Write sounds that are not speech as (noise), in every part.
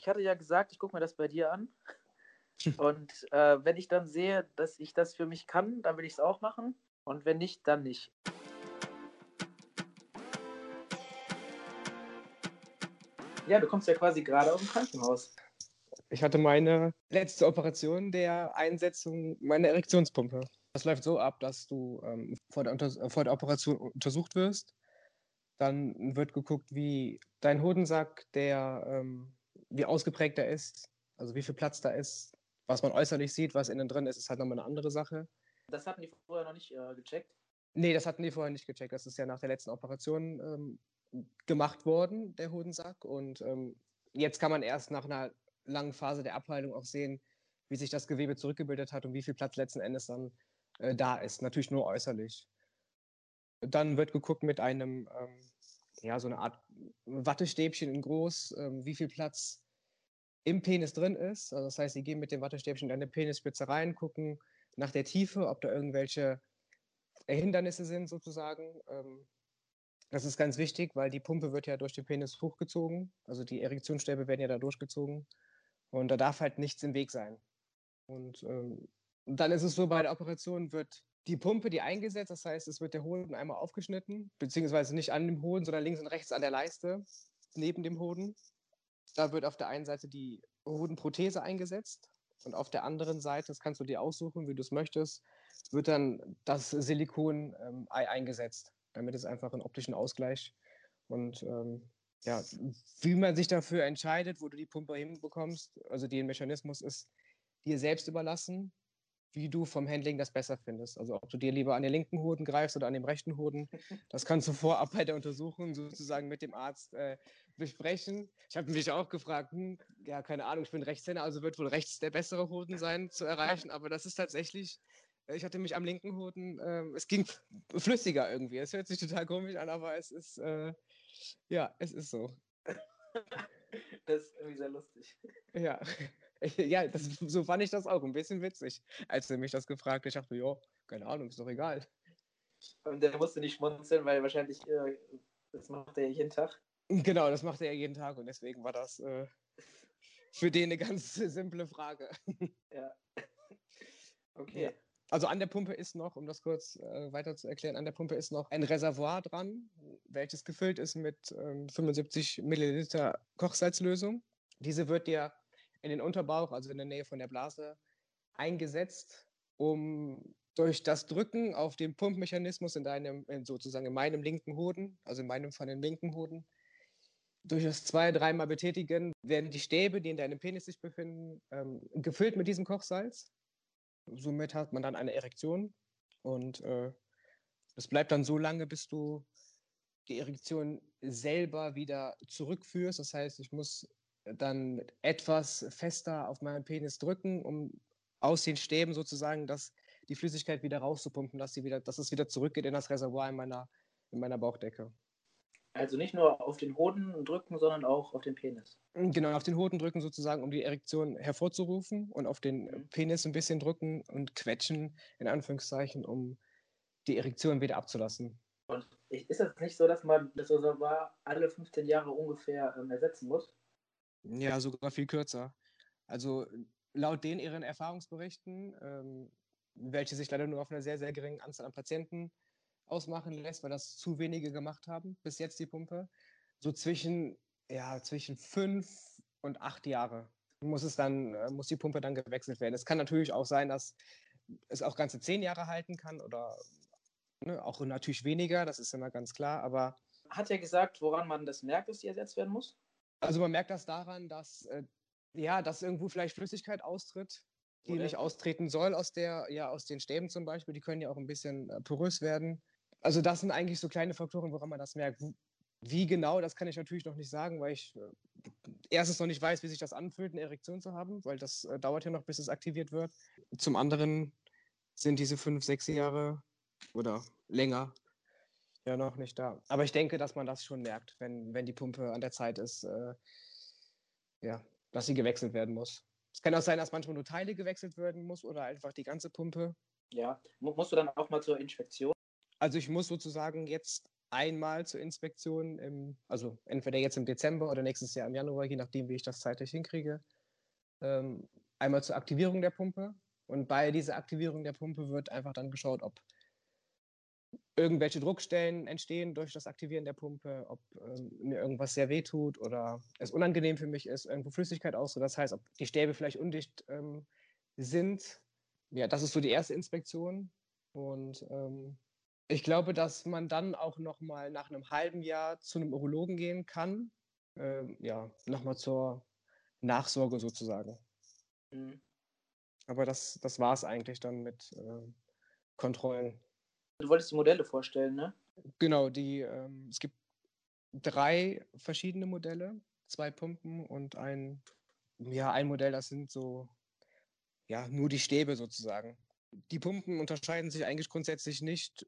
ich hatte ja gesagt, ich gucke mir das bei dir an. Und äh, wenn ich dann sehe, dass ich das für mich kann, dann will ich es auch machen. Und wenn nicht, dann nicht. Ja, du kommst ja quasi gerade aus dem Krankenhaus. Ich hatte meine letzte Operation der Einsetzung meiner Erektionspumpe. Das läuft so ab, dass du ähm, vor, der Unter vor der Operation untersucht wirst. Dann wird geguckt, wie dein Hodensack, der, ähm, wie ausgeprägt er ist, also wie viel Platz da ist. Was man äußerlich sieht, was innen drin ist, ist halt nochmal eine andere Sache. Das hatten die vorher noch nicht äh, gecheckt? Nee, das hatten die vorher nicht gecheckt. Das ist ja nach der letzten Operation ähm, gemacht worden, der Hodensack. Und ähm, jetzt kann man erst nach einer langen Phase der Abheilung auch sehen, wie sich das Gewebe zurückgebildet hat und wie viel Platz letzten Endes dann äh, da ist. Natürlich nur äußerlich. Dann wird geguckt mit einem, ähm, ja, so eine Art Wattestäbchen in groß, ähm, wie viel Platz im Penis drin ist. Also das heißt, sie gehen mit dem Wattestäbchen in eine Penisspitze rein, gucken nach der Tiefe, ob da irgendwelche Hindernisse sind sozusagen. Ähm, das ist ganz wichtig, weil die Pumpe wird ja durch den Penis hochgezogen. Also die Erektionsstäbe werden ja da durchgezogen. Und da darf halt nichts im Weg sein. Und ähm, dann ist es so, bei der Operation wird die Pumpe, die eingesetzt, das heißt, es wird der Hoden einmal aufgeschnitten, beziehungsweise nicht an dem Hoden, sondern links und rechts an der Leiste, neben dem Hoden. Da wird auf der einen Seite die Hodenprothese eingesetzt und auf der anderen Seite, das kannst du dir aussuchen, wie du es möchtest, wird dann das Silikon-Ei ähm, eingesetzt damit es einfach einen optischen Ausgleich und ähm, ja, wie man sich dafür entscheidet, wo du die Pumpe hinbekommst, also den Mechanismus ist dir selbst überlassen, wie du vom Handling das besser findest. Also ob du dir lieber an den linken Hoden greifst oder an dem rechten Hoden, (laughs) das kannst du vorab bei der Untersuchung sozusagen mit dem Arzt äh, besprechen. Ich habe mich auch gefragt, hm, ja, keine Ahnung, ich bin Rechtshänder, also wird wohl rechts der bessere Hoden sein zu erreichen, aber das ist tatsächlich ich hatte mich am linken Hoden, äh, es ging flüssiger irgendwie. Es hört sich total komisch an, aber es ist, äh, ja, es ist so. (laughs) Das ist irgendwie sehr lustig. Ja, (laughs) (laughs) ja das, so fand ich das auch. Ein bisschen witzig, als er mich das gefragt hat. Ich dachte, ja, keine Ahnung, ist doch egal. Und der musste nicht schmunzeln, weil wahrscheinlich, äh, das macht er jeden Tag. Genau, das macht er jeden Tag und deswegen war das äh, für den eine ganz simple Frage. (laughs) Ja. Okay. Ja. Also an der Pumpe ist noch, um das kurz äh, weiter zu erklären, an der Pumpe ist noch ein Reservoir dran, welches gefüllt ist mit ähm, 75 Milliliter Kochsalzlösung. Diese wird dir in den Unterbauch, also in der Nähe von der Blase, eingesetzt, um durch das Drücken auf den Pumpmechanismus in deinem, in sozusagen in meinem linken Hoden, also in meinem von den linken Hoden, durch das zwei-, dreimal betätigen, werden die Stäbe, die in deinem Penis sich befinden, ähm, gefüllt mit diesem Kochsalz somit hat man dann eine Erektion und äh, bleibt dann so lange, bis du die Erektion selber wieder zurückführst. Das heißt, ich muss dann etwas fester auf meinen Penis drücken, um aus den Stäben sozusagen das, die Flüssigkeit wieder rauszupumpen, dass, sie wieder, dass es wieder zurückgeht in das Reservoir in meiner, in meiner Bauchdecke. Also nicht nur auf den Hoden drücken, sondern auch auf den Penis. Genau, auf den Hoden drücken sozusagen, um die Erektion hervorzurufen und auf den mhm. Penis ein bisschen drücken und quetschen, in Anführungszeichen, um die Erektion wieder abzulassen. Und ist das nicht so, dass man das Reservoir alle 15 Jahre ungefähr ähm, ersetzen muss? Ja, sogar viel kürzer. Also laut den ihren Erfahrungsberichten, ähm, welche sich leider nur auf einer sehr, sehr geringen Anzahl an Patienten ausmachen lässt, weil das zu wenige gemacht haben, bis jetzt die Pumpe. So zwischen, ja, zwischen fünf und acht Jahre muss es dann, äh, muss die Pumpe dann gewechselt werden. Es kann natürlich auch sein, dass es auch ganze zehn Jahre halten kann oder ne, auch natürlich weniger, das ist immer ganz klar, aber. Hat er gesagt, woran man das merkt, dass die ersetzt werden muss? Also man merkt das daran, dass, äh, ja, dass irgendwo vielleicht Flüssigkeit austritt, die Oder? nicht austreten soll aus der, ja, aus den Stäben zum Beispiel. Die können ja auch ein bisschen äh, porös werden. Also das sind eigentlich so kleine Faktoren, woran man das merkt. Wie genau, das kann ich natürlich noch nicht sagen, weil ich äh, erstens noch nicht weiß, wie sich das anfühlt, eine Erektion zu haben, weil das äh, dauert ja noch, bis es aktiviert wird. Zum anderen sind diese fünf, sechs Jahre oder länger ja noch nicht da. Aber ich denke, dass man das schon merkt, wenn, wenn die Pumpe an der Zeit ist, äh, ja, dass sie gewechselt werden muss. Es kann auch sein, dass manchmal nur Teile gewechselt werden muss oder einfach die ganze Pumpe. Ja, musst du dann auch mal zur Inspektion? Also ich muss sozusagen jetzt einmal zur Inspektion, im, also entweder jetzt im Dezember oder nächstes Jahr im Januar, je nachdem, wie ich das zeitlich hinkriege. Ähm, einmal zur Aktivierung der Pumpe. Und bei dieser Aktivierung der Pumpe wird einfach dann geschaut, ob irgendwelche Druckstellen entstehen durch das Aktivieren der Pumpe, ob ähm, mir irgendwas sehr weh tut oder es unangenehm für mich ist, irgendwo Flüssigkeit aus. Das heißt, ob die Stäbe vielleicht undicht ähm, sind. Ja, das ist so die erste Inspektion. Und ähm, ich glaube, dass man dann auch noch mal nach einem halben Jahr zu einem Urologen gehen kann. Ähm, ja, nochmal zur Nachsorge sozusagen. Mhm. Aber das, das war es eigentlich dann mit äh, Kontrollen. Du wolltest die Modelle vorstellen, ne? Genau, die, ähm, es gibt drei verschiedene Modelle, zwei Pumpen und ein, ja, ein Modell, das sind so, ja, nur die Stäbe sozusagen. Die Pumpen unterscheiden sich eigentlich grundsätzlich nicht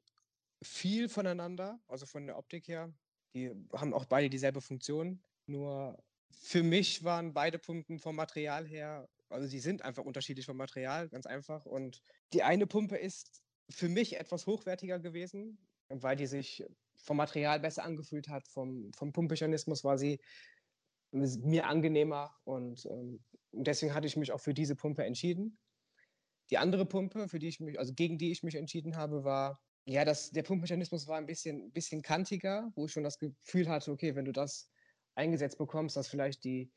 viel voneinander, also von der Optik her. Die haben auch beide dieselbe Funktion. Nur für mich waren beide Pumpen vom Material her, also die sind einfach unterschiedlich vom Material, ganz einfach. Und die eine Pumpe ist für mich etwas hochwertiger gewesen, weil die sich vom Material besser angefühlt hat, vom, vom Pumpmechanismus war sie mir angenehmer und ähm, deswegen hatte ich mich auch für diese Pumpe entschieden. Die andere Pumpe, für die ich mich, also gegen die ich mich entschieden habe, war, ja, das, der Pumpmechanismus war ein bisschen, bisschen kantiger, wo ich schon das Gefühl hatte, okay, wenn du das eingesetzt bekommst, dass vielleicht die,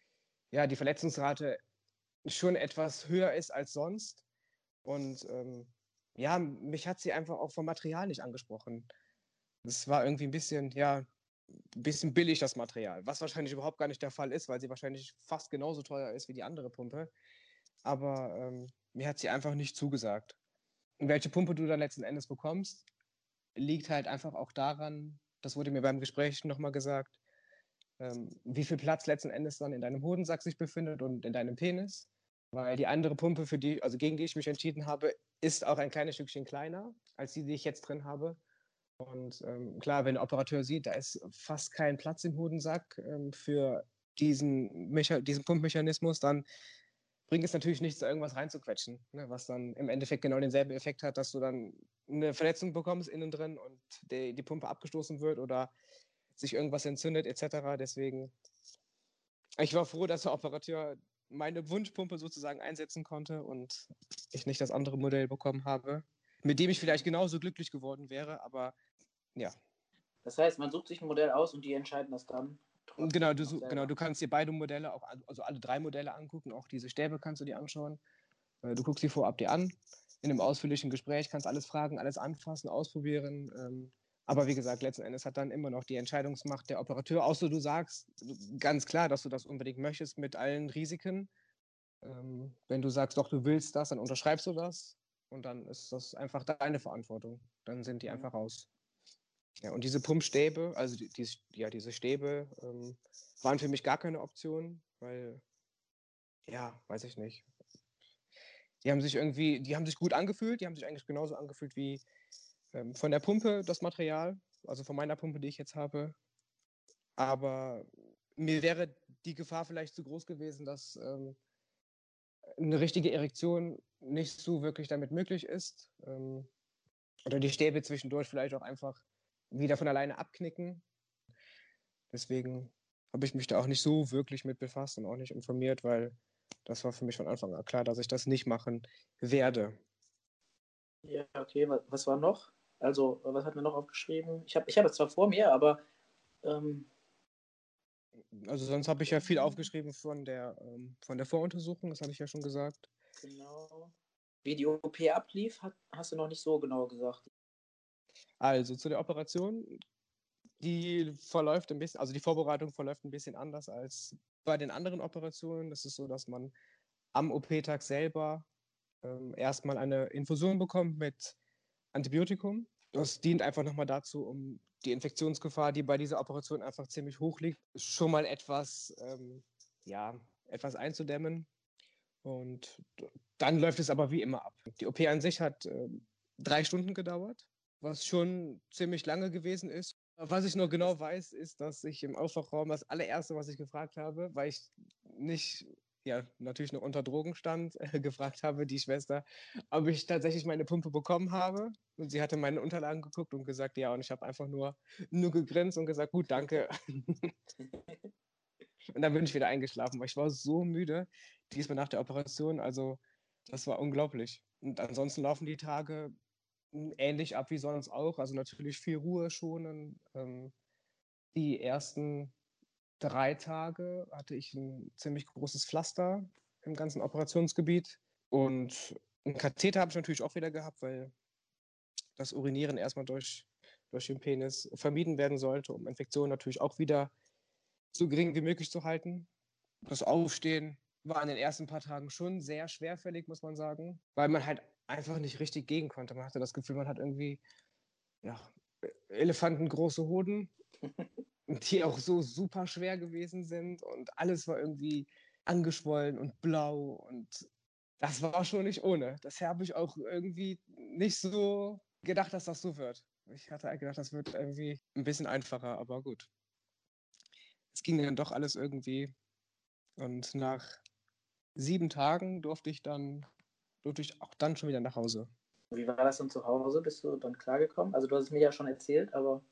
ja, die Verletzungsrate schon etwas höher ist als sonst. Und ähm, ja, mich hat sie einfach auch vom Material nicht angesprochen. Es war irgendwie ein bisschen, ja, ein bisschen billig, das Material, was wahrscheinlich überhaupt gar nicht der Fall ist, weil sie wahrscheinlich fast genauso teuer ist wie die andere Pumpe. Aber ähm, mir hat sie einfach nicht zugesagt. Und welche Pumpe du dann letzten Endes bekommst, liegt halt einfach auch daran, das wurde mir beim Gespräch nochmal gesagt, ähm, wie viel Platz letzten Endes dann in deinem Hodensack sich befindet und in deinem Penis. Weil die andere Pumpe, für die, also gegen die ich mich entschieden habe, ist auch ein kleines Stückchen kleiner als die, die ich jetzt drin habe. Und ähm, klar, wenn der Operateur sieht, da ist fast kein Platz im Hodensack ähm, für diesen, diesen Pumpmechanismus, dann bringt es natürlich nichts, irgendwas reinzuquetschen, ne, was dann im Endeffekt genau denselben Effekt hat, dass du dann eine Verletzung bekommst innen drin und die, die Pumpe abgestoßen wird oder sich irgendwas entzündet etc. Deswegen, ich war froh, dass der Operateur meine Wunschpumpe sozusagen einsetzen konnte und ich nicht das andere Modell bekommen habe, mit dem ich vielleicht genauso glücklich geworden wäre, aber ja. Das heißt, man sucht sich ein Modell aus und die entscheiden das dann. Genau du, genau, du kannst dir beide Modelle, auch, also alle drei Modelle angucken, auch diese Stäbe kannst du dir anschauen. Äh, du guckst sie vorab dir an. In einem ausführlichen Gespräch kannst alles fragen, alles anfassen, ausprobieren. Aber wie gesagt, letzten Endes hat dann immer noch die Entscheidungsmacht der Operateur, außer du sagst ganz klar, dass du das unbedingt möchtest mit allen Risiken. Ähm, wenn du sagst, doch, du willst das, dann unterschreibst du das und dann ist das einfach deine Verantwortung. Dann sind die einfach raus. Ja, und diese Pumpstäbe, also die, die ja, diese Stäbe, ähm, waren für mich gar keine Option, weil, ja, weiß ich nicht. Die haben sich irgendwie, die haben sich gut angefühlt, die haben sich eigentlich genauso angefühlt wie ähm, von der Pumpe das Material, also von meiner Pumpe, die ich jetzt habe. Aber mir wäre die Gefahr vielleicht zu groß gewesen, dass ähm, eine richtige Erektion nicht so wirklich damit möglich ist. Ähm, oder die Stäbe zwischendurch vielleicht auch einfach wieder von alleine abknicken. Deswegen habe ich mich da auch nicht so wirklich mit befasst und auch nicht informiert, weil das war für mich von Anfang an klar, dass ich das nicht machen werde. Ja, okay. Was war noch? Also, was hat mir noch aufgeschrieben? Ich habe ich hab es zwar vor mir, aber. Ähm, also, sonst habe ich ja viel aufgeschrieben von der, ähm, von der Voruntersuchung, das habe ich ja schon gesagt. Genau. Wie die OP ablief, hat, hast du noch nicht so genau gesagt. Also zu der Operation, die verläuft ein bisschen, also die Vorbereitung verläuft ein bisschen anders als bei den anderen Operationen. Das ist so, dass man am OP-Tag selber ähm, erstmal eine Infusion bekommt mit Antibiotikum. Das dient einfach nochmal dazu, um die Infektionsgefahr, die bei dieser Operation einfach ziemlich hoch liegt, schon mal etwas, ähm, ja, etwas einzudämmen. Und dann läuft es aber wie immer ab. Die OP an sich hat äh, drei Stunden gedauert was schon ziemlich lange gewesen ist. Was ich nur genau weiß, ist, dass ich im Aufwachraum das allererste, was ich gefragt habe, weil ich nicht, ja natürlich noch unter Drogen stand, äh, (laughs) gefragt habe, die Schwester, ob ich tatsächlich meine Pumpe bekommen habe. Und sie hatte meine Unterlagen geguckt und gesagt, ja, und ich habe einfach nur, nur gegrinst und gesagt, gut, danke. (laughs) und dann bin ich wieder eingeschlafen, weil ich war so müde, diesmal nach der Operation. Also das war unglaublich. Und ansonsten laufen die Tage ähnlich ab wie sonst auch. Also natürlich viel Ruhe schonen. Ähm, die ersten drei Tage hatte ich ein ziemlich großes Pflaster im ganzen Operationsgebiet. Und einen Katheter habe ich natürlich auch wieder gehabt, weil das Urinieren erstmal durch, durch den Penis vermieden werden sollte, um Infektionen natürlich auch wieder so gering wie möglich zu halten. Das Aufstehen war in den ersten paar Tagen schon sehr schwerfällig, muss man sagen, weil man halt einfach nicht richtig gehen konnte. Man hatte das Gefühl, man hat irgendwie ja, elefantengroße Hoden, (laughs) die auch so super schwer gewesen sind und alles war irgendwie angeschwollen und blau und das war schon nicht ohne. Das habe ich auch irgendwie nicht so gedacht, dass das so wird. Ich hatte gedacht, das wird irgendwie ein bisschen einfacher, aber gut. Es ging dann doch alles irgendwie. Und nach sieben Tagen durfte ich dann durfte ich auch dann schon wieder nach Hause. Wie war das dann zu Hause? Bist du dann klargekommen? Also du hast es mir ja schon erzählt, aber.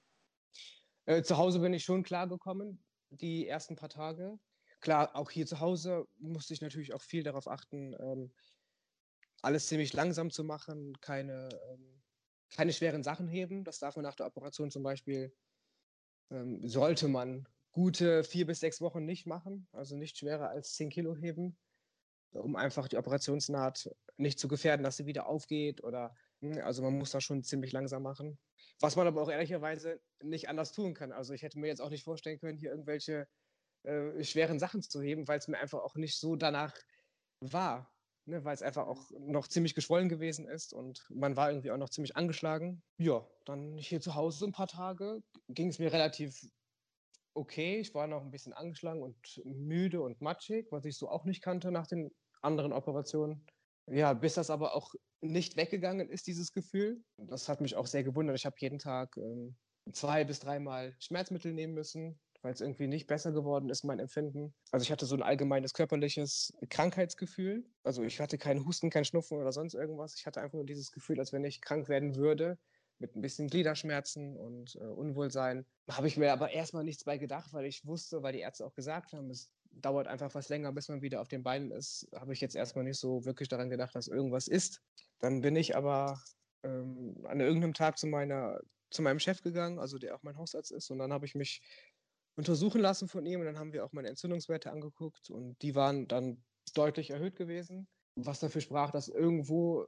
Äh, zu Hause bin ich schon klargekommen, die ersten paar Tage. Klar, auch hier zu Hause musste ich natürlich auch viel darauf achten, ähm, alles ziemlich langsam zu machen, keine, ähm, keine schweren Sachen heben. Das darf man nach der Operation zum Beispiel, ähm, sollte man gute vier bis sechs Wochen nicht machen, also nicht schwerer als zehn Kilo heben um einfach die Operationsnaht nicht zu gefährden, dass sie wieder aufgeht oder also man muss das schon ziemlich langsam machen. Was man aber auch ehrlicherweise nicht anders tun kann. Also ich hätte mir jetzt auch nicht vorstellen können, hier irgendwelche äh, schweren Sachen zu heben, weil es mir einfach auch nicht so danach war. Ne, weil es einfach auch noch ziemlich geschwollen gewesen ist und man war irgendwie auch noch ziemlich angeschlagen. Ja, dann hier zu Hause so ein paar Tage ging es mir relativ okay. Ich war noch ein bisschen angeschlagen und müde und matschig, was ich so auch nicht kannte nach den anderen Operationen. Ja, bis das aber auch nicht weggegangen ist, dieses Gefühl. Das hat mich auch sehr gewundert. Ich habe jeden Tag ähm, zwei bis dreimal Schmerzmittel nehmen müssen, weil es irgendwie nicht besser geworden ist, mein Empfinden. Also ich hatte so ein allgemeines körperliches Krankheitsgefühl. Also ich hatte keinen Husten, keinen Schnupfen oder sonst irgendwas. Ich hatte einfach nur dieses Gefühl, als wenn ich krank werden würde, mit ein bisschen Gliederschmerzen und äh, Unwohlsein. Habe ich mir aber erstmal nichts bei gedacht, weil ich wusste, weil die Ärzte auch gesagt haben, es dauert einfach was länger, bis man wieder auf den Beinen ist, habe ich jetzt erstmal nicht so wirklich daran gedacht, dass irgendwas ist. Dann bin ich aber ähm, an irgendeinem Tag zu, meiner, zu meinem Chef gegangen, also der auch mein Hausarzt ist, und dann habe ich mich untersuchen lassen von ihm. Und dann haben wir auch meine Entzündungswerte angeguckt. Und die waren dann deutlich erhöht gewesen, was dafür sprach, dass irgendwo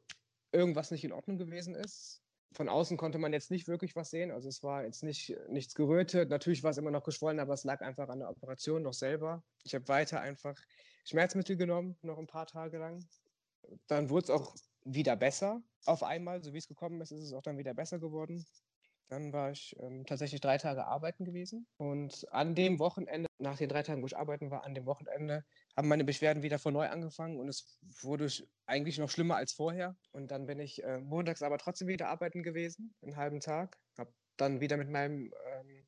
irgendwas nicht in Ordnung gewesen ist von außen konnte man jetzt nicht wirklich was sehen. Also es war jetzt nicht, nichts gerötet. Natürlich war es immer noch geschwollen, aber es lag einfach an der Operation noch selber. Ich habe weiter einfach Schmerzmittel genommen, noch ein paar Tage lang. Dann wurde es auch wieder besser. Auf einmal, so wie es gekommen ist, ist es auch dann wieder besser geworden. Dann war ich ähm, tatsächlich drei Tage arbeiten gewesen. Und an dem Wochenende, nach den drei Tagen, wo ich arbeiten war, an dem Wochenende, haben meine Beschwerden wieder von neu angefangen und es wurde eigentlich noch schlimmer als vorher. Und dann bin ich äh, montags aber trotzdem wieder arbeiten gewesen, einen halben Tag. Habe dann wieder mit meinem ähm,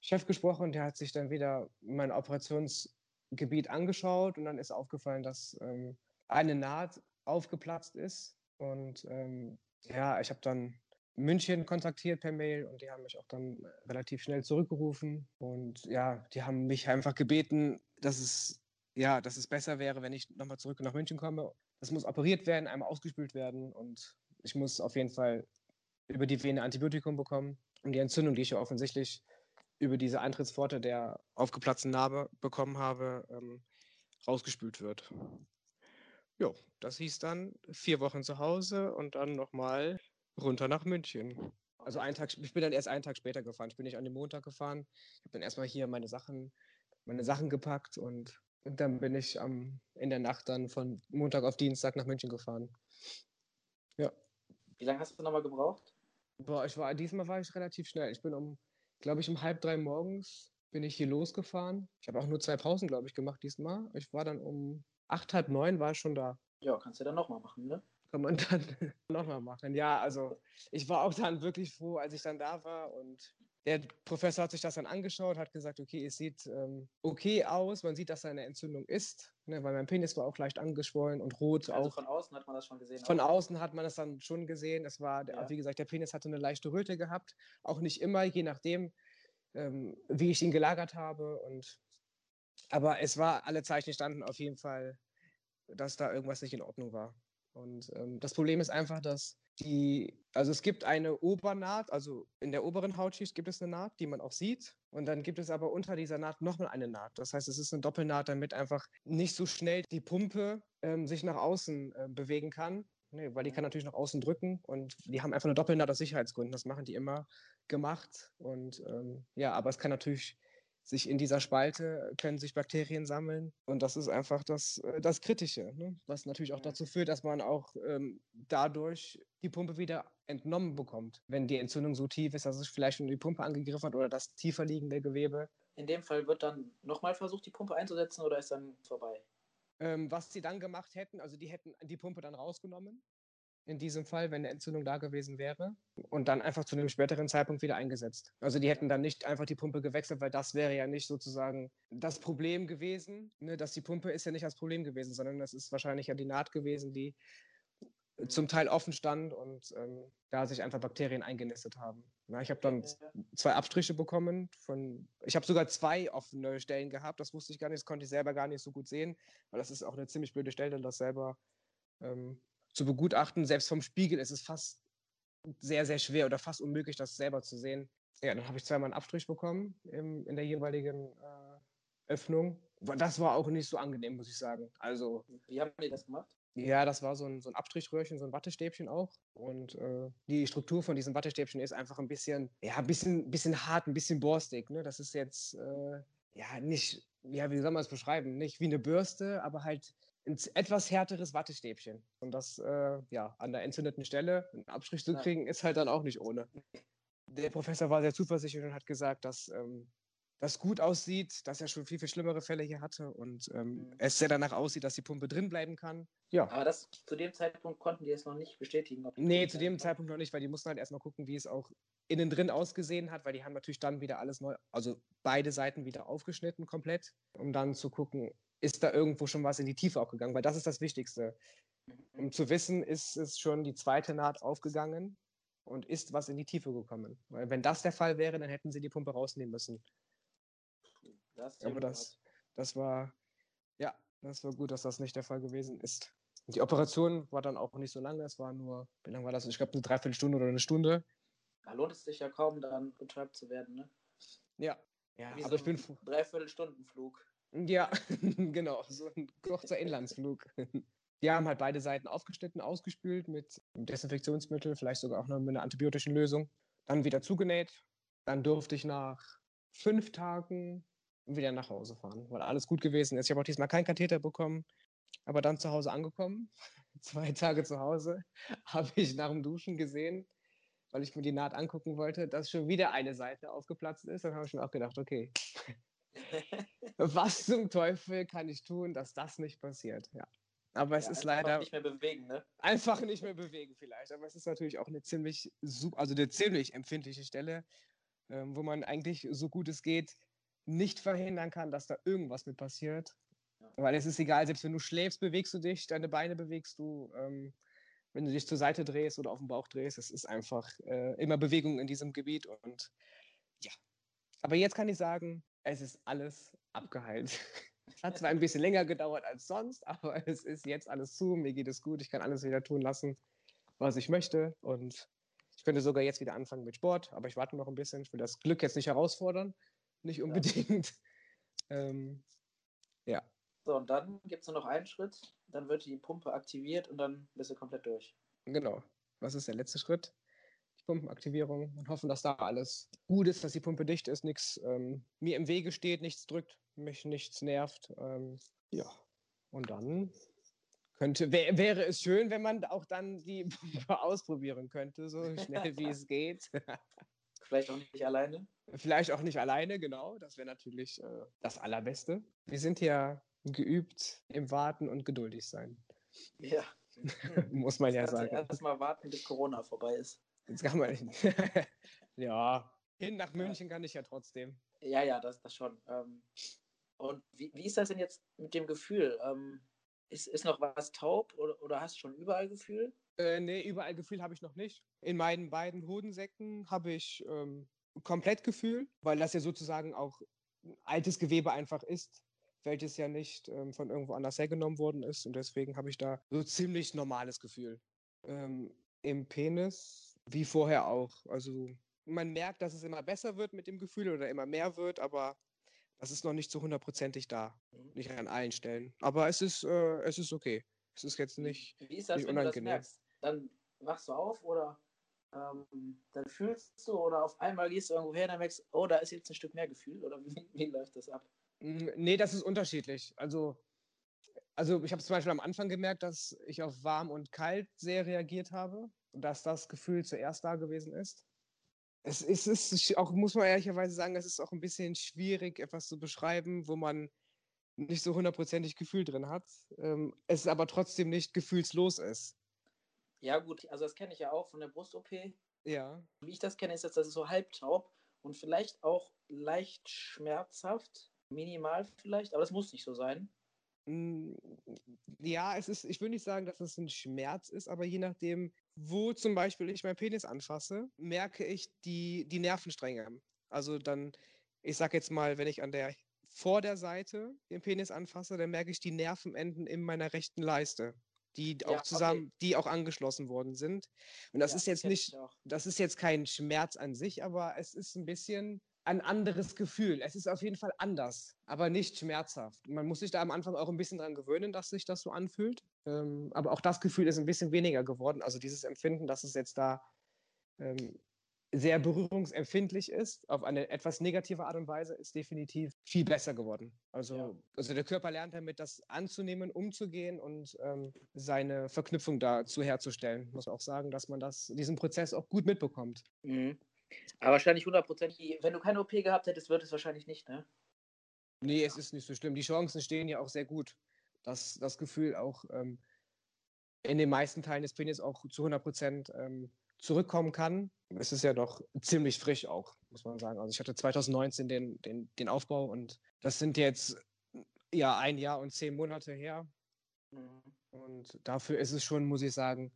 Chef gesprochen, der hat sich dann wieder mein Operationsgebiet angeschaut und dann ist aufgefallen, dass ähm, eine Naht aufgeplatzt ist. Und ähm, ja, ich habe dann München kontaktiert per Mail und die haben mich auch dann relativ schnell zurückgerufen und ja, die haben mich einfach gebeten, dass es ja, dass es besser wäre, wenn ich nochmal zurück nach München komme. Das muss operiert werden, einmal ausgespült werden und ich muss auf jeden Fall über die Vene Antibiotikum bekommen, um die Entzündung, die ich ja offensichtlich über diese Eintrittspforte der aufgeplatzten Narbe bekommen habe, ähm, rausgespült wird. Jo, das hieß dann vier Wochen zu Hause und dann nochmal runter nach München. Also einen Tag, ich bin dann erst einen Tag später gefahren. Ich bin nicht an dem Montag gefahren. Ich habe dann erstmal hier meine Sachen, meine Sachen gepackt und, und dann bin ich am, in der Nacht dann von Montag auf Dienstag nach München gefahren. Ja. Wie lange hast du nochmal gebraucht? Boah, ich war, diesmal war ich relativ schnell. Ich bin um, glaube ich, um halb drei morgens bin ich hier losgefahren. Ich habe auch nur zwei Pausen, glaube ich, gemacht diesmal. Ich war dann um acht, halb neun war ich schon da. Ja, kannst du dann nochmal machen, ne? Kann man (laughs) dann nochmal machen. Ja, also ich war auch dann wirklich froh, als ich dann da war und der Professor hat sich das dann angeschaut, hat gesagt, okay, es sieht ähm, okay aus, man sieht, dass da eine Entzündung ist, ne, weil mein Penis war auch leicht angeschwollen und rot Also auch. von außen hat man das schon gesehen. Von auch. außen hat man das dann schon gesehen. Es war, Ja. wie gesagt, der Penis hatte eine leichte Röte gehabt. Auch nicht immer, je nachdem, ähm, wie ich ihn gelagert habe. Und, aber es war, alle Zeichen standen auf jeden Fall, dass da irgendwas nicht in Ordnung war. Und ähm, das Problem ist einfach, dass die, also es gibt eine Obernaht, also in der oberen Hautschicht gibt es eine Naht, die man auch sieht. Und dann gibt es aber unter dieser Naht nochmal eine Naht. Das heißt, es ist eine Doppelnaht, damit einfach nicht so schnell die Pumpe ähm, sich nach außen äh, bewegen kann. Nee, weil die kann natürlich nach außen drücken und die haben einfach eine Doppelnaht aus Sicherheitsgründen. Das machen die immer gemacht. Und ähm, ja, aber es kann natürlich sich in dieser Spalte können sich Bakterien sammeln. Und das ist einfach das, äh, das Kritische, ne? was natürlich auch Ja. dazu führt, dass man auch ähm, dadurch die Pumpe wieder entnommen bekommt. Wenn die Entzündung so tief ist, dass es vielleicht schon die Pumpe angegriffen hat oder das tiefer liegende Gewebe. In dem Fall wird dann nochmal versucht, die Pumpe einzusetzen oder ist dann vorbei? Ähm, was sie dann gemacht hätten, also die hätten die Pumpe dann rausgenommen. In diesem Fall, wenn eine Entzündung da gewesen wäre. Und dann einfach zu einem späteren Zeitpunkt wieder eingesetzt. Also die hätten dann nicht einfach die Pumpe gewechselt, weil das wäre ja nicht sozusagen das Problem gewesen. Ne? Dass die Pumpe ist ja nicht das Problem gewesen, sondern das ist wahrscheinlich ja die Naht gewesen, die zum Teil offen stand und ähm, da sich einfach Bakterien eingenistet haben. Na, ich habe dann zwei Abstriche bekommen von. Ich habe sogar zwei offene Stellen gehabt. Das wusste ich gar nicht, das konnte ich selber gar nicht so gut sehen, weil das ist auch eine ziemlich blöde Stelle, das selber ähm, zu begutachten. Selbst vom Spiegel ist es fast sehr, sehr schwer oder fast unmöglich, das selber zu sehen. Ja, dann habe ich zweimal einen Abstrich bekommen im, in der jeweiligen äh, Öffnung. Das war auch nicht so angenehm, muss ich sagen. Also Wie haben die das gemacht? ja, das war so ein, so ein Abstrichröhrchen, so ein Wattestäbchen auch. Und äh, die Struktur von diesem Wattestäbchen ist einfach ein bisschen, ja, ein bisschen, bisschen hart, ein bisschen borstig. Ne? Das ist jetzt, äh, ja, nicht, ja, wie soll man es beschreiben? Nicht wie eine Bürste, aber halt ein etwas härteres Wattestäbchen. Und das, äh, ja, an der entzündeten Stelle einen Abstrich zu Ja. kriegen, ist halt dann auch nicht ohne. Der Professor war sehr zuversichtlich und hat gesagt, dass ähm, das gut aussieht, dass er schon viel, viel schlimmere Fälle hier hatte und ähm, Mhm. es sehr danach aussieht, dass die Pumpe drin bleiben kann. Ja. Aber das zu dem Zeitpunkt konnten die es noch nicht bestätigen. ob Nee, zu dem. Zeitpunkt noch nicht, weil die mussten halt erstmal gucken, wie es auch innen drin ausgesehen hat, weil die haben natürlich dann wieder alles neu, also beide Seiten wieder aufgeschnitten komplett, um dann zu gucken, ist da irgendwo schon was in die Tiefe auch gegangen, weil das ist das Wichtigste. Mhm. Um zu wissen, ist es schon die zweite Naht aufgegangen und ist was in die Tiefe gekommen. Weil wenn das der Fall wäre, dann hätten sie die Pumpe rausnehmen müssen. Das Aber das, das war, ja, das war gut, dass das nicht der Fall gewesen ist. Die Operation war dann auch nicht so lange, es war nur, wie lange war das? Ich glaube, eine Dreiviertelstunde oder eine Stunde. Da lohnt es sich ja kaum, dann betäubt zu werden, ne? Ja. Ja, Wie aber so ich bin. Dreiviertelstundenflug. Ja, (laughs) genau, so ein kurzer Inlandsflug. Die haben halt beide Seiten aufgeschnitten, ausgespült mit Desinfektionsmittel, vielleicht sogar auch noch mit einer antibiotischen Lösung. Dann wieder zugenäht. Dann durfte ich nach fünf Tagen wieder nach Hause fahren, weil alles gut gewesen ist. Ich habe auch diesmal keinen Katheter bekommen, aber dann zu Hause angekommen. (laughs) Zwei Tage zu Hause (laughs) habe ich nach dem Duschen gesehen, weil ich mir die Naht angucken wollte, dass schon wieder eine Seite aufgeplatzt ist. Dann habe ich mir auch gedacht, okay, (laughs) was zum Teufel kann ich tun, dass das nicht passiert? Ja. Aber es Ja, ist einfach leider nicht mehr bewegen, ne? einfach nicht mehr bewegen vielleicht. Aber es ist natürlich auch eine ziemlich, also eine ziemlich empfindliche Stelle, ähm, wo man eigentlich so gut es geht nicht verhindern kann, dass da irgendwas mit passiert. Ja. Weil es ist egal, selbst wenn du schläfst, bewegst du dich, deine Beine bewegst du, ähm, wenn du dich zur Seite drehst oder auf den Bauch drehst. Es ist einfach äh, immer Bewegung in diesem Gebiet und ja. Aber jetzt kann ich sagen, es ist alles abgeheilt. Es (laughs) hat zwar ein bisschen länger gedauert als sonst, aber es ist jetzt alles zu, mir geht es gut, ich kann alles wieder tun lassen, was ich möchte und ich könnte sogar jetzt wieder anfangen mit Sport, aber ich warte noch ein bisschen, ich will das Glück jetzt nicht herausfordern, nicht unbedingt. (laughs) Ähm, ja, So, und dann gibt es nur noch einen Schritt, dann wird die Pumpe aktiviert und dann bist du komplett durch. genau. Was ist der letzte Schritt? Die Pumpenaktivierung und hoffen, dass da alles gut ist, dass die Pumpe dicht ist, nichts ähm, mir im Wege steht, nichts drückt, mich nichts nervt. Ähm, ja, und dann könnte, wär, wäre es schön, wenn man auch dann die (laughs) Pumpe ausprobieren könnte, so schnell wie (laughs) es geht. Vielleicht auch nicht alleine. Vielleicht auch nicht alleine, genau. Das wäre natürlich äh, das Allerbeste. Wir sind ja geübt im Warten und geduldig sein, Ja. (laughs) muss man ja Kannst du sagen. Erst mal warten, bis Corona vorbei ist. Jetzt kann man nicht. (laughs) ja, Hin nach München kann ich ja trotzdem. Ja, ja, das, das schon. Ähm, und wie, wie ist das denn jetzt mit dem Gefühl? Ist, ist noch was taub oder, oder hast du schon überall Gefühl? Äh, nee, überall Gefühl habe ich noch nicht. In meinen beiden Hodensäcken habe ich ähm, komplett Gefühl, weil das ja sozusagen auch altes Gewebe einfach ist, welches ja nicht ähm, von irgendwo anders hergenommen worden ist. Und deswegen habe ich da so ziemlich normales Gefühl. Ähm, Im Penis, wie vorher auch. Also man merkt, dass es immer besser wird mit dem Gefühl oder immer mehr wird, aber das ist noch nicht so hundertprozentig da. Mhm. Nicht an allen Stellen. Aber es ist, äh, es ist okay. Es ist jetzt nicht. Wie ist das, nicht wenn unangenehm. du das merkst? Dann wachst du auf oder ähm, dann fühlst du oder auf einmal gehst du irgendwo her, dann merkst oh, da ist jetzt ein Stück mehr Gefühl oder (laughs) wie, wie läuft das ab? Hm, nee, das ist unterschiedlich. Also, also ich habe zum Beispiel am Anfang gemerkt, dass ich auf warm und kalt sehr reagiert habe und dass das Gefühl zuerst da gewesen ist. Es ist, es ist auch, muss man ehrlicherweise sagen, es ist auch ein bisschen schwierig, etwas zu beschreiben, wo man nicht so hundertprozentig Gefühl drin hat, ähm, es aber trotzdem nicht gefühlslos ist. Ja, gut, also das kenne ich ja auch von der Brust-OP. Ja. Wie ich das kenne, ist jetzt, das ist so halbtaub und vielleicht auch leicht schmerzhaft, minimal vielleicht, aber das muss nicht so sein. Hm, ja, es ist, ich würde nicht sagen, dass es ein Schmerz ist, aber je nachdem, wo zum Beispiel ich meinen Penis anfasse, merke ich die, die Nervenstränge. Also dann, ich sag jetzt mal, wenn ich an der vor der Seite den Penis anfasse, dann merke ich die Nervenenden in meiner rechten Leiste die ja, auch zusammen, okay. die auch angeschlossen worden sind. Und das ja, ist jetzt nicht, das ist jetzt kein Schmerz an sich, aber es ist ein bisschen ein anderes Gefühl. Es ist auf jeden Fall anders, aber nicht schmerzhaft. Man muss sich da am Anfang auch ein bisschen daran gewöhnen, dass sich das so anfühlt. Ähm, aber auch das Gefühl ist ein bisschen weniger geworden. Also dieses Empfinden, dass es jetzt da ähm, sehr berührungsempfindlich ist, auf eine etwas negative Art und Weise, ist definitiv viel besser geworden. Also, ja. also der Körper lernt damit, das anzunehmen, umzugehen und ähm, seine Verknüpfung dazu herzustellen. Muss auch sagen, dass man das, diesen Prozess auch gut mitbekommt. Mhm. Aber wahrscheinlich hundertprozentig, wenn du keine OP gehabt hättest, wird es wahrscheinlich nicht, ne? Nee, es ist nicht so schlimm. Die Chancen stehen ja auch sehr gut, dass das Gefühl auch ähm, in den meisten Teilen des Penis auch zu 100 Prozent ähm, zurückkommen kann. Es ist ja noch ziemlich frisch auch, muss man sagen. Also ich hatte 2019 den, den, den Aufbau und das sind jetzt ja ein Jahr und zehn Monate her. Mhm. Und dafür ist es schon, muss ich sagen,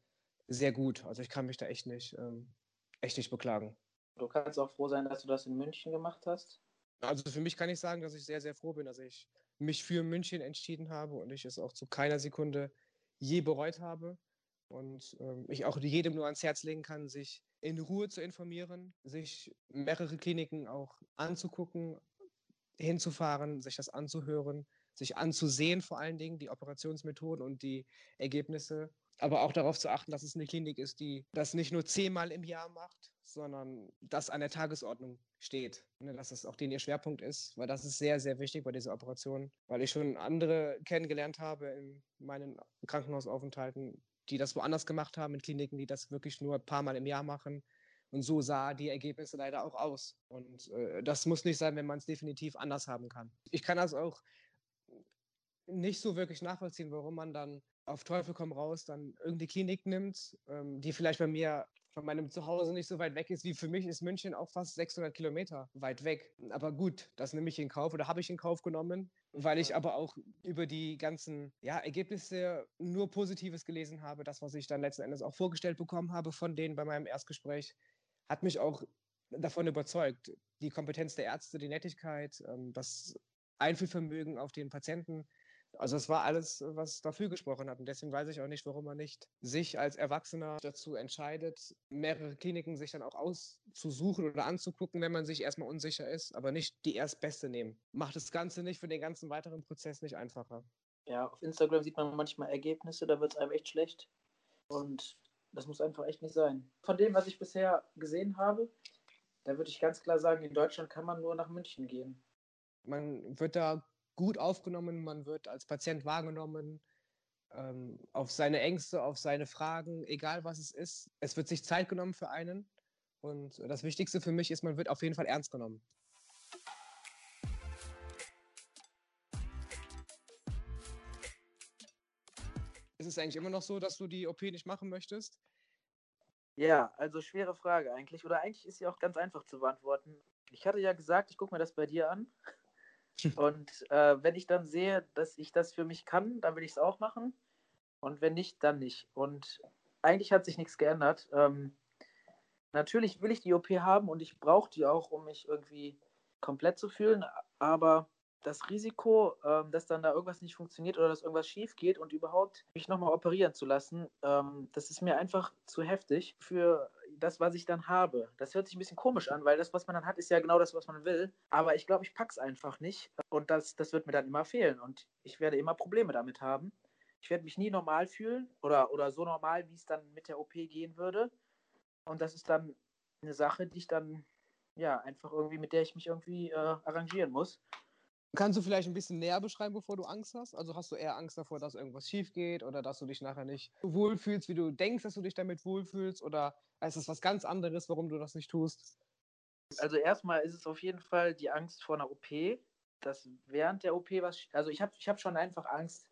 sehr gut. Also ich kann mich da echt nicht, ähm, echt nicht beklagen. Du kannst auch froh sein, dass du das in München gemacht hast. Also für mich kann ich sagen, dass ich sehr, sehr froh bin, dass ich mich für München entschieden habe und ich es auch zu keiner Sekunde je bereut habe. Und ähm, ich auch jedem nur ans Herz legen kann, sich in Ruhe zu informieren, sich mehrere Kliniken auch anzugucken, hinzufahren, sich das anzuhören, sich anzusehen, vor allen Dingen die Operationsmethoden und die Ergebnisse. Aber auch darauf zu achten, dass es eine Klinik ist, die das nicht nur zehnmal im Jahr macht, sondern das an der Tagesordnung steht. Ne, dass das auch den ihr Schwerpunkt ist, weil das ist sehr, sehr wichtig bei dieser Operation, weil ich schon andere kennengelernt habe in meinen Krankenhausaufenthalten, die das woanders gemacht haben, in Kliniken, die das wirklich nur ein paar Mal im Jahr machen. Und so sah die Ergebnisse leider auch aus. Und äh, das muss nicht sein, wenn man es definitiv anders haben kann. Ich kann das auch nicht so wirklich nachvollziehen, warum man dann auf Teufel komm raus dann irgendeine Klinik nimmt, ähm, die vielleicht bei mir von meinem Zuhause nicht so weit weg ist, wie für mich ist München auch fast 600 Kilometer weit weg. Aber gut, das nehme ich in Kauf oder habe ich in Kauf genommen, weil ich aber auch über die ganzen ja, Ergebnisse nur Positives gelesen habe. Das, was ich dann letzten Endes auch vorgestellt bekommen habe von denen bei meinem Erstgespräch, hat mich auch davon überzeugt. Die Kompetenz der Ärzte, die Nettigkeit, ähm, das Einfühlvermögen auf den Patienten, also es war alles, was dafür gesprochen hat. Und deswegen weiß ich auch nicht, warum man nicht sich als Erwachsener dazu entscheidet, mehrere Kliniken sich dann auch auszusuchen oder anzugucken, wenn man sich erstmal unsicher ist, aber nicht die erstbeste nehmen. Macht das Ganze nicht für den ganzen weiteren Prozess nicht einfacher. Ja, auf Instagram sieht man manchmal Ergebnisse, da wird es einem echt schlecht. Und das muss einfach echt nicht sein. Von dem, was ich bisher gesehen habe, da würde ich ganz klar sagen, in Deutschland kann man nur nach München gehen. Man wird da gut aufgenommen, man wird als Patient wahrgenommen, ähm, auf seine Ängste, auf seine Fragen, egal was es ist. Es wird sich Zeit genommen für einen. Und das Wichtigste für mich ist, man wird auf jeden Fall ernst genommen. Ist es eigentlich immer noch so, dass du die OP nicht machen möchtest? Ja, also schwere Frage eigentlich. Oder eigentlich ist sie auch ganz einfach zu beantworten. Ich hatte ja gesagt, ich gucke mir das bei dir an. Und äh, wenn ich dann sehe, dass ich das für mich kann, dann will ich es auch machen. Und wenn nicht, dann nicht. Und eigentlich hat sich nichts geändert. Ähm, natürlich will ich die OP haben und ich brauche die auch, um mich irgendwie komplett zu fühlen. Aber das Risiko, ähm, dass dann da irgendwas nicht funktioniert oder dass irgendwas schief geht und überhaupt mich nochmal operieren zu lassen, ähm, das ist mir einfach zu heftig für das, was ich dann habe. Das hört sich ein bisschen komisch an, weil das, was man dann hat, ist ja genau das, was man will. Aber ich glaube, ich pack's einfach nicht und das, das wird mir dann immer fehlen und ich werde immer Probleme damit haben. Ich werde mich nie normal fühlen oder, oder so normal, wie es dann mit der OP gehen würde. Und das ist dann eine Sache, die ich dann, ja, einfach irgendwie, mit der ich mich irgendwie äh, arrangieren muss. Kannst du vielleicht ein bisschen näher beschreiben, bevor du Angst hast? Also hast du eher Angst davor, dass irgendwas schief geht oder dass du dich nachher nicht wohlfühlst, wie du denkst, dass du dich damit wohlfühlst? Oder ist das was ganz anderes, warum du das nicht tust? Also erstmal ist es auf jeden Fall die Angst vor einer OP, dass während der OP was, also ich habe ich hab schon einfach Angst,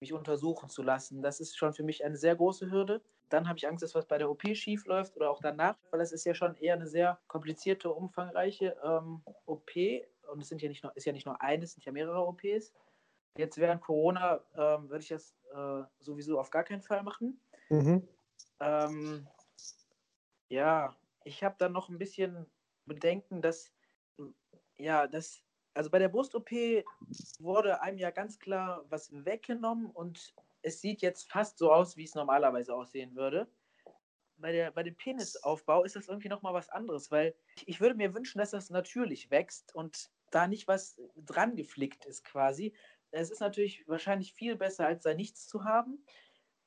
mich untersuchen zu lassen. Das ist schon für mich eine sehr große Hürde. Dann habe ich Angst, dass was bei der OP schief läuft oder auch danach, weil das ist ja schon eher eine sehr komplizierte, umfangreiche ähm, OP und es sind ja nicht nur, ist ja nicht nur eine, es sind ja mehrere OPs. Jetzt während Corona ähm, würde ich das äh, sowieso auf gar keinen Fall machen. Mhm. Ähm, ja, ich habe dann noch ein bisschen Bedenken, dass ja, das also bei der Brust-OP wurde einem ja ganz klar was weggenommen und es sieht jetzt fast so aus, wie es normalerweise aussehen würde. Bei, der, bei dem Penisaufbau ist das irgendwie nochmal was anderes, weil ich würde mir wünschen, dass das natürlich wächst und da nicht was dran geflickt ist quasi. Es ist natürlich wahrscheinlich viel besser, als da nichts zu haben.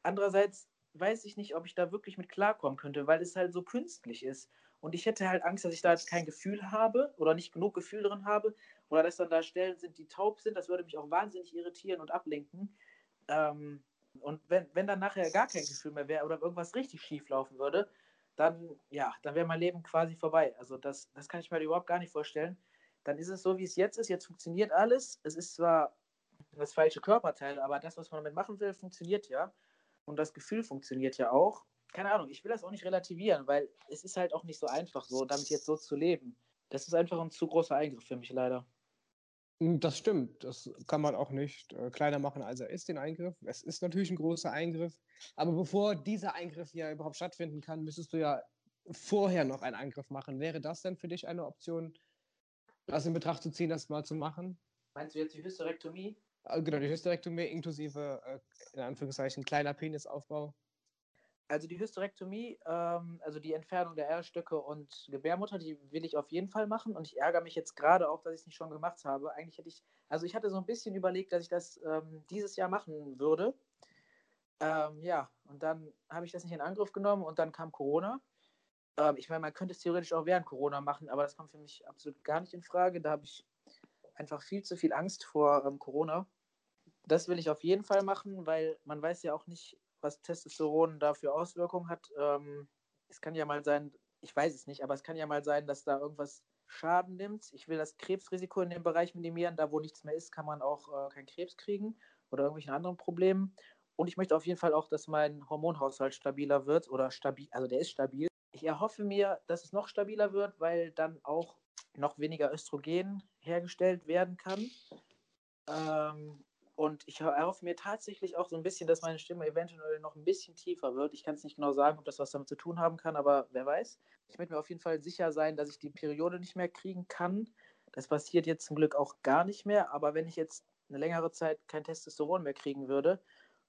Andererseits weiß ich nicht, ob ich da wirklich mit klarkommen könnte, weil es halt so künstlich ist. Und ich hätte halt Angst, dass ich da jetzt kein Gefühl habe oder nicht genug Gefühl drin habe oder dass dann da Stellen sind, die taub sind. Das würde mich auch wahnsinnig irritieren und ablenken. Ähm, und wenn, wenn dann nachher gar kein Gefühl mehr wäre oder irgendwas richtig schief laufen würde, dann, ja, dann wäre mein Leben quasi vorbei. Also das, das kann ich mir überhaupt gar nicht vorstellen dann ist es so, wie es jetzt ist. Jetzt funktioniert alles. Es ist zwar das falsche Körperteil, aber das, was man damit machen will, funktioniert ja. Und das Gefühl funktioniert ja auch. Keine Ahnung, ich will das auch nicht relativieren, weil es ist halt auch nicht so einfach, so damit jetzt so zu leben. Das ist einfach ein zu großer Eingriff für mich leider. Hm, das stimmt. Das kann man auch nicht äh, kleiner machen, als er ist, den Eingriff. Es ist natürlich ein großer Eingriff. Aber bevor dieser Eingriff ja überhaupt stattfinden kann, müsstest du ja vorher noch einen Eingriff machen. Wäre das denn für dich eine Option, das in Betracht zu ziehen, das mal zu machen. Meinst du jetzt die Hysterektomie? Ah, genau, die Hysterektomie inklusive, äh, in Anführungszeichen, kleiner Penisaufbau. Also die Hysterektomie, ähm, also die Entfernung der Eierstöcke und Gebärmutter, die will ich auf jeden Fall machen. Und ich ärgere mich jetzt gerade auch, dass ich es nicht schon gemacht habe. Eigentlich hätte ich, also ich hatte so ein bisschen überlegt, dass ich das ähm, dieses Jahr machen würde. Ähm, ja, und dann habe ich das nicht in Angriff genommen und dann kam Corona. Ähm, ich meine, man könnte es theoretisch auch während Corona machen, aber das kommt für mich absolut gar nicht in Frage. Da habe ich einfach viel zu viel Angst vor ähm, Corona. Das will ich auf jeden Fall machen, weil man weiß ja auch nicht, was Testosteron da für Auswirkungen hat. Ähm, es kann ja mal sein, ich weiß es nicht, aber es kann ja mal sein, dass da irgendwas Schaden nimmt. Ich will das Krebsrisiko in dem Bereich minimieren. Da, wo nichts mehr ist, kann man auch äh, keinen Krebs kriegen oder irgendwelchen anderen Problemen. Und ich möchte auf jeden Fall auch, dass mein Hormonhaushalt stabiler wird oder stabil, also der ist stabil. Ich erhoffe mir, dass es noch stabiler wird, weil dann auch noch weniger Östrogen hergestellt werden kann. Ähm, und ich erhoffe mir tatsächlich auch so ein bisschen, dass meine Stimme eventuell noch ein bisschen tiefer wird. Ich kann es nicht genau sagen, ob das was damit zu tun haben kann, aber wer weiß. Ich möchte mir auf jeden Fall sicher sein, dass ich die Periode nicht mehr kriegen kann. Das passiert jetzt zum Glück auch gar nicht mehr. Aber wenn ich jetzt eine längere Zeit kein Testosteron mehr kriegen würde,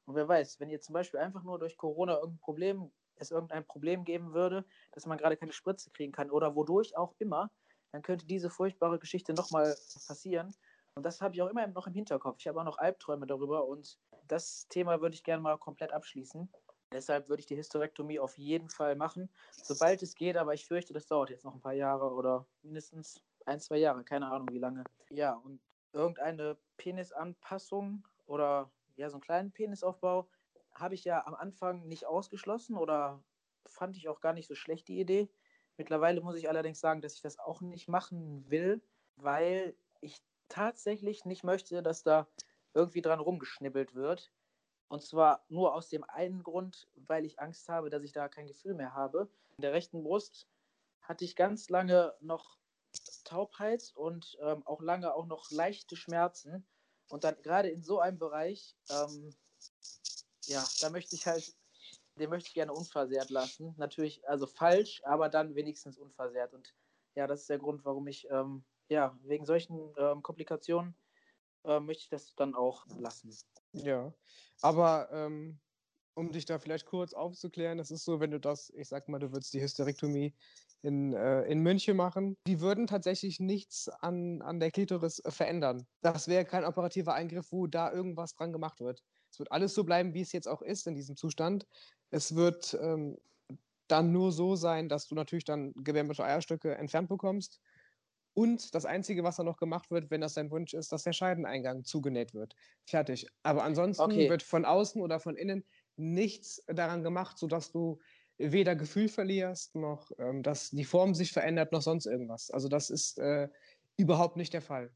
und wer weiß, wenn ihr zum Beispiel einfach nur durch Corona irgendein Problem es irgendein Problem geben würde, dass man gerade keine Spritze kriegen kann oder wodurch auch immer, dann könnte diese furchtbare Geschichte nochmal passieren. Und das habe ich auch immer noch im Hinterkopf. Ich habe auch noch Albträume darüber und das Thema würde ich gerne mal komplett abschließen. Deshalb würde ich die Hysterektomie auf jeden Fall machen, sobald es geht, aber ich fürchte, das dauert jetzt noch ein paar Jahre oder mindestens ein, zwei Jahre, keine Ahnung wie lange. Ja, und irgendeine Penisanpassung oder ja, so einen kleinen Penisaufbau habe ich ja am Anfang nicht ausgeschlossen oder fand ich auch gar nicht so schlecht die Idee. Mittlerweile muss ich allerdings sagen, dass ich das auch nicht machen will, weil ich tatsächlich nicht möchte, dass da irgendwie dran rumgeschnibbelt wird. Und zwar nur aus dem einen Grund, weil ich Angst habe, dass ich da kein Gefühl mehr habe. In der rechten Brust hatte ich ganz lange noch Taubheit und ähm, auch lange auch noch leichte Schmerzen. Und dann gerade in so einem Bereich, ähm, ja, da möchte ich halt, den möchte ich gerne unversehrt lassen. Natürlich, also falsch, aber dann wenigstens unversehrt. Und ja, das ist der Grund, warum ich, ähm, ja, wegen solchen ähm, Komplikationen äh, möchte ich das dann auch lassen. Ja, aber ähm, um dich da vielleicht kurz aufzuklären, das ist so, wenn du das, ich sag mal, du würdest die Hysterektomie in, äh, in München machen, die würden tatsächlich nichts an, an der Klitoris verändern. Das wäre kein operativer Eingriff, wo da irgendwas dran gemacht wird. Es wird alles so bleiben, wie es jetzt auch ist in diesem Zustand. Es wird ähm, dann nur so sein, dass du natürlich dann gewärmte Eierstöcke entfernt bekommst. Und das Einzige, was dann noch gemacht wird, wenn das dein Wunsch ist, dass der Scheideneingang zugenäht wird. Fertig. Aber ansonsten okay. wird von außen oder von innen nichts daran gemacht, sodass du weder Gefühl verlierst, noch ähm, dass die Form sich verändert, noch sonst irgendwas. Also das ist äh, überhaupt nicht der Fall.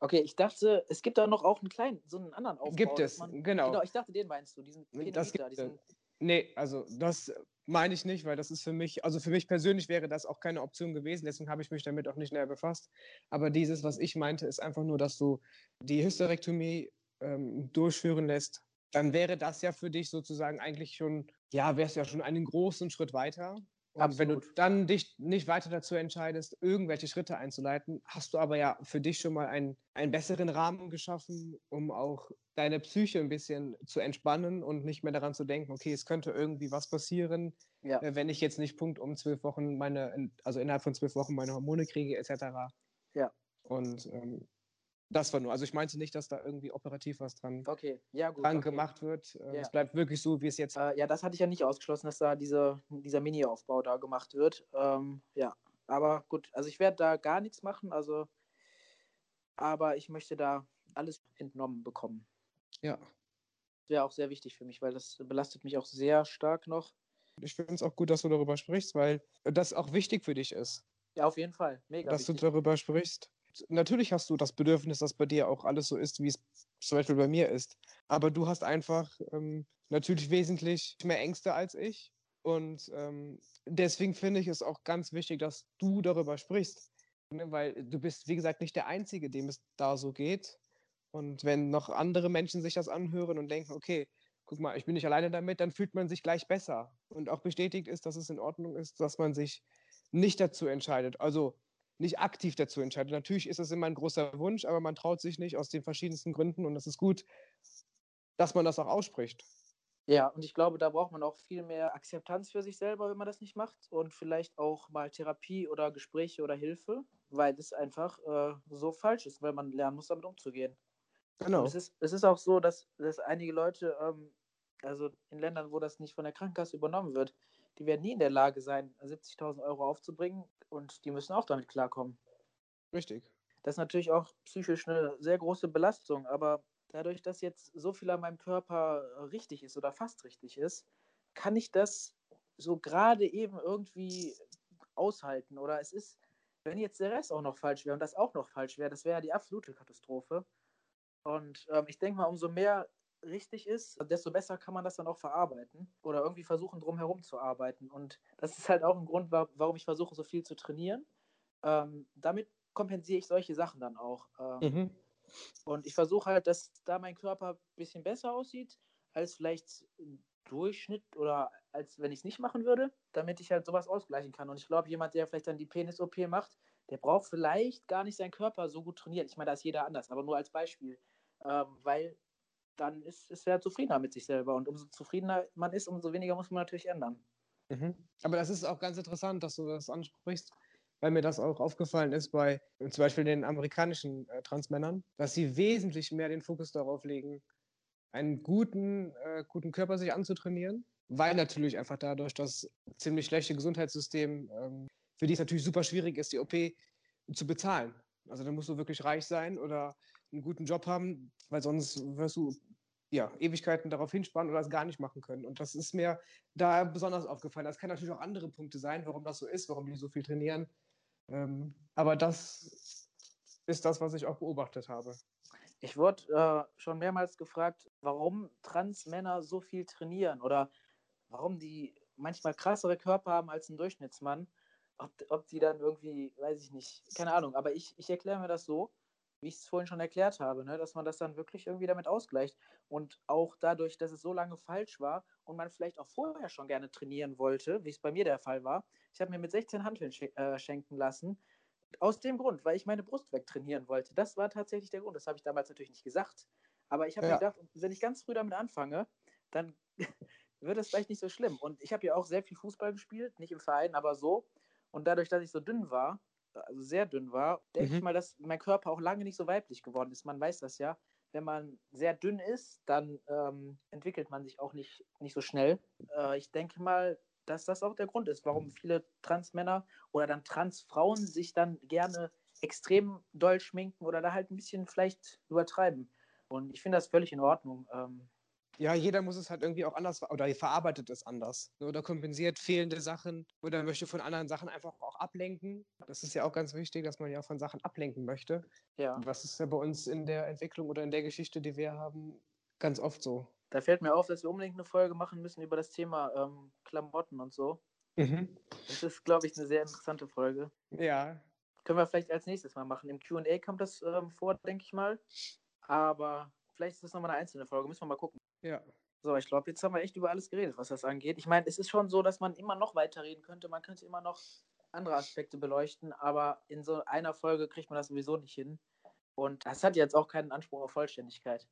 Okay, ich dachte, es gibt da noch auch einen kleinen, so einen anderen Aufbau. Gibt es, man, genau. Genau, ich dachte, den meinst du, diesen Penemeter, das gibt, diesen... Nee, also das meine ich nicht, weil das ist für mich, also für mich persönlich wäre das auch keine Option gewesen, deswegen habe ich mich damit auch nicht näher befasst. Aber dieses, was ich meinte, ist einfach nur, dass du die Hysterektomie ähm, durchführen lässt dann wäre das ja für dich sozusagen eigentlich schon, ja, wärst ja schon einen großen Schritt weiter. Absolut. wenn du dann dich nicht weiter dazu entscheidest, irgendwelche Schritte einzuleiten, hast du aber ja für dich schon mal einen, einen besseren Rahmen geschaffen, um auch deine Psyche ein bisschen zu entspannen und nicht mehr daran zu denken, okay, es könnte irgendwie was passieren, ja. Äh, wenn ich jetzt nicht Punkt um zwölf Wochen meine, also innerhalb von zwölf Wochen meine Hormone kriege, etc. Ja. Und ähm, das war nur. Also ich meinte nicht, dass da irgendwie operativ was dran, okay. ja, gut, dran okay. gemacht wird. Äh, ja. Es bleibt wirklich so, wie es jetzt. Äh, ja, das hatte ich ja nicht ausgeschlossen, dass da diese, dieser Mini-Aufbau da gemacht wird. Ähm, ja, aber gut. Also ich werde da gar nichts machen. Also, aber ich möchte da alles entnommen bekommen. Ja. Das wäre auch sehr wichtig für mich, weil das belastet mich auch sehr stark noch. Ich finde es auch gut, dass du darüber sprichst, weil das auch wichtig für dich ist. Ja, auf jeden Fall. Mega. Dass wichtig. du darüber sprichst natürlich hast du das Bedürfnis, dass bei dir auch alles so ist, wie es zum Beispiel bei mir ist. Aber du hast einfach ähm, natürlich wesentlich mehr Ängste als ich. Und ähm, deswegen finde ich es auch ganz wichtig, dass du darüber sprichst. Ne? Weil du bist, wie gesagt, nicht der Einzige, dem es da so geht. Und wenn noch andere Menschen sich das anhören und denken, okay, guck mal, ich bin nicht alleine damit, dann fühlt man sich gleich besser. Und auch bestätigt ist, dass es in Ordnung ist, dass man sich nicht dazu entscheidet. Also nicht aktiv dazu entscheidet. Natürlich ist das immer ein großer Wunsch, aber man traut sich nicht aus den verschiedensten Gründen und es ist gut, dass man das auch ausspricht. Ja, und ich glaube, da braucht man auch viel mehr Akzeptanz für sich selber, wenn man das nicht macht und vielleicht auch mal Therapie oder Gespräche oder Hilfe, weil es einfach äh, so falsch ist, weil man lernen muss, damit umzugehen. Genau. es ist, es ist auch so, dass, dass einige Leute, ähm, also in Ländern, wo das nicht von der Krankenkasse übernommen wird, die werden nie in der Lage sein, 70.000 Euro aufzubringen und die müssen auch damit klarkommen. Richtig. Das ist natürlich auch psychisch eine sehr große Belastung, aber dadurch, dass jetzt so viel an meinem Körper richtig ist oder fast richtig ist, kann ich das so gerade eben irgendwie aushalten. Oder es ist, wenn jetzt der Rest auch noch falsch wäre und das auch noch falsch wäre, das wäre ja die absolute Katastrophe. Und ähm, ich denke mal, umso mehr richtig ist, desto besser kann man das dann auch verarbeiten oder irgendwie versuchen, drumherum zu arbeiten. Und das ist halt auch ein Grund, warum ich versuche, so viel zu trainieren. Ähm, damit kompensiere ich solche Sachen dann auch. Ähm, mhm. Und ich versuche halt, dass da mein Körper ein bisschen besser aussieht, als vielleicht Durchschnitt oder als wenn ich es nicht machen würde, damit ich halt sowas ausgleichen kann. Und ich glaube, jemand, der vielleicht dann die Penis-OP macht, der braucht vielleicht gar nicht seinen Körper so gut trainieren. Ich meine, da ist jeder anders, aber nur als Beispiel. Ähm, weil dann ist, ist er zufriedener mit sich selber. Und umso zufriedener man ist, umso weniger muss man natürlich ändern. Mhm. Aber das ist auch ganz interessant, dass du das ansprichst, weil mir das auch aufgefallen ist bei zum Beispiel den amerikanischen äh, Transmännern, dass sie wesentlich mehr den Fokus darauf legen, einen guten, äh, guten Körper sich anzutrainieren, weil natürlich einfach dadurch das ziemlich schlechte Gesundheitssystem, ähm, für die es natürlich super schwierig ist, die OP zu bezahlen. Also da musst du wirklich reich sein oder einen guten Job haben, weil sonst wirst du ja, Ewigkeiten darauf hinspannen oder es gar nicht machen können. Und das ist mir da besonders aufgefallen. Das kann natürlich auch andere Punkte sein, warum das so ist, warum die so viel trainieren. Ähm, aber das ist das, was ich auch beobachtet habe. Ich wurde äh, schon mehrmals gefragt, warum Transmänner so viel trainieren oder warum die manchmal krassere Körper haben als ein Durchschnittsmann. Ob, ob die dann irgendwie, weiß ich nicht, keine Ahnung. Aber ich, ich erkläre mir das so, wie ich es vorhin schon erklärt habe, ne, dass man das dann wirklich irgendwie damit ausgleicht. Und auch dadurch, dass es so lange falsch war und man vielleicht auch vorher schon gerne trainieren wollte, wie es bei mir der Fall war. Ich habe mir mit 16 Hanteln sch äh, schenken lassen. Aus dem Grund, weil ich meine Brust wegtrainieren wollte. Das war tatsächlich der Grund. Das habe ich damals natürlich nicht gesagt. Aber ich habe ja. mir gedacht, wenn ich ganz früh damit anfange, dann (laughs) wird es vielleicht nicht so schlimm. Und ich habe ja auch sehr viel Fußball gespielt, nicht im Verein, aber so. Und dadurch, dass ich so dünn war, also sehr dünn war, denke mhm. ich mal, dass mein Körper auch lange nicht so weiblich geworden ist. Man weiß das ja. Wenn man sehr dünn ist, dann ähm, entwickelt man sich auch nicht, nicht so schnell. Äh, ich denke mal, dass das auch der Grund ist, warum viele Transmänner oder dann Transfrauen sich dann gerne extrem doll schminken oder da halt ein bisschen vielleicht übertreiben. Und ich finde das völlig in Ordnung. Ähm, ja, jeder muss es halt irgendwie auch anders oder verarbeitet es anders ne, oder kompensiert fehlende Sachen oder möchte von anderen Sachen einfach auch ablenken. Das ist ja auch ganz wichtig, dass man ja von Sachen ablenken möchte. Ja. Was ist ja bei uns in der Entwicklung oder in der Geschichte, die wir haben, ganz oft so. Da fällt mir auf, dass wir unbedingt eine Folge machen müssen über das Thema ähm, Klamotten und so. Mhm. Das ist, glaube ich, eine sehr interessante Folge. Ja. Können wir vielleicht als nächstes mal machen. Im QA kommt das ähm, vor, denke ich mal. Aber vielleicht ist das nochmal eine einzelne Folge. Müssen wir mal gucken. Ja. So, ich glaube, jetzt haben wir echt über alles geredet, was das angeht. Ich meine, es ist schon so, dass man immer noch weiterreden könnte. Man könnte immer noch andere Aspekte beleuchten, aber in so einer Folge kriegt man das sowieso nicht hin. Und das hat jetzt auch keinen Anspruch auf Vollständigkeit.